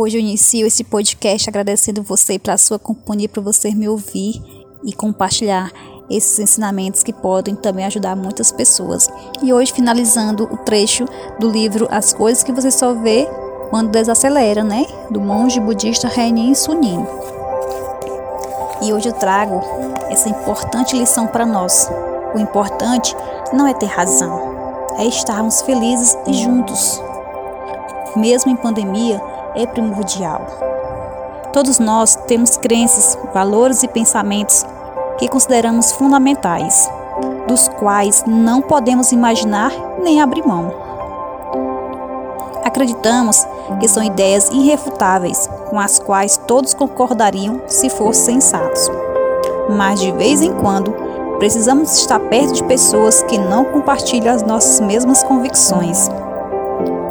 Hoje eu inicio esse podcast agradecendo você pela sua companhia, por você me ouvir e compartilhar esses ensinamentos que podem também ajudar muitas pessoas. E hoje finalizando o trecho do livro As Coisas que Você Só Vê Quando Desacelera, né? Do monge budista Renin Sunim. E hoje eu trago essa importante lição para nós. O importante não é ter razão, é estarmos felizes e juntos. Mesmo em pandemia, é primordial. Todos nós temos crenças, valores e pensamentos que consideramos fundamentais, dos quais não podemos imaginar nem abrir mão. Acreditamos que são ideias irrefutáveis com as quais todos concordariam se fossem sensatos. Mas de vez em quando, precisamos estar perto de pessoas que não compartilham as nossas mesmas convicções.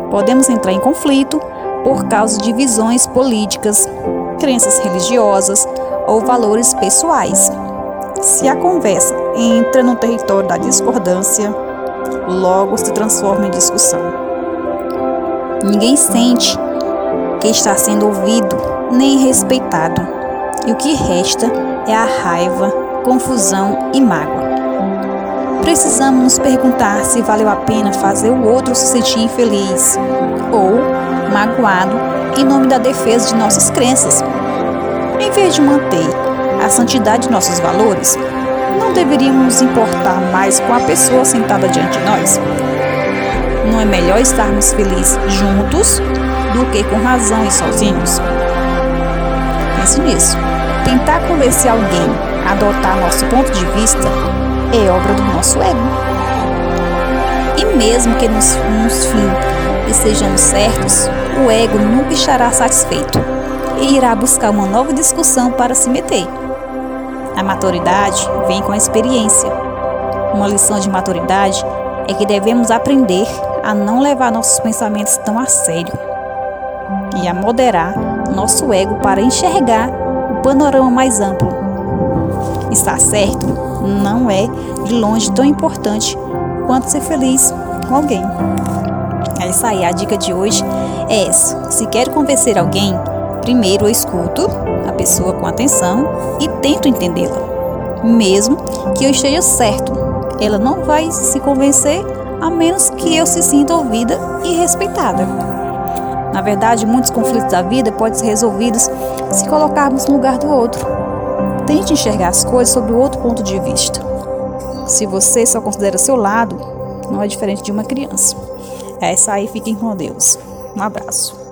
Podemos entrar em conflito por causa de visões políticas, crenças religiosas ou valores pessoais. Se a conversa entra no território da discordância, logo se transforma em discussão. Ninguém sente que está sendo ouvido nem respeitado, e o que resta é a raiva, confusão e mágoa. Precisamos nos perguntar se valeu a pena fazer o outro se sentir infeliz ou magoado em nome da defesa de nossas crenças. Em vez de manter a santidade de nossos valores, não deveríamos nos importar mais com a pessoa sentada diante de nós? Não é melhor estarmos felizes juntos do que com razão e sozinhos? Pense nisso. Tentar convencer alguém a adotar nosso ponto de vista é obra do nosso ego. E mesmo que nos, nos fim estejamos certos, o ego nunca estará satisfeito e irá buscar uma nova discussão para se meter. A maturidade vem com a experiência. Uma lição de maturidade é que devemos aprender a não levar nossos pensamentos tão a sério e a moderar nosso ego para enxergar o panorama mais amplo. Estar certo não é de longe tão importante quanto ser feliz com alguém. É isso aí, a dica de hoje é essa. Se quero convencer alguém, primeiro eu escuto a pessoa com atenção e tento entendê-la. Mesmo que eu esteja certo, ela não vai se convencer a menos que eu se sinta ouvida e respeitada. Na verdade, muitos conflitos da vida podem ser resolvidos se colocarmos no lugar do outro. Tente enxergar as coisas sob outro ponto de vista. Se você só considera seu lado, não é diferente de uma criança. É essa aí, fiquem com Deus. Um abraço.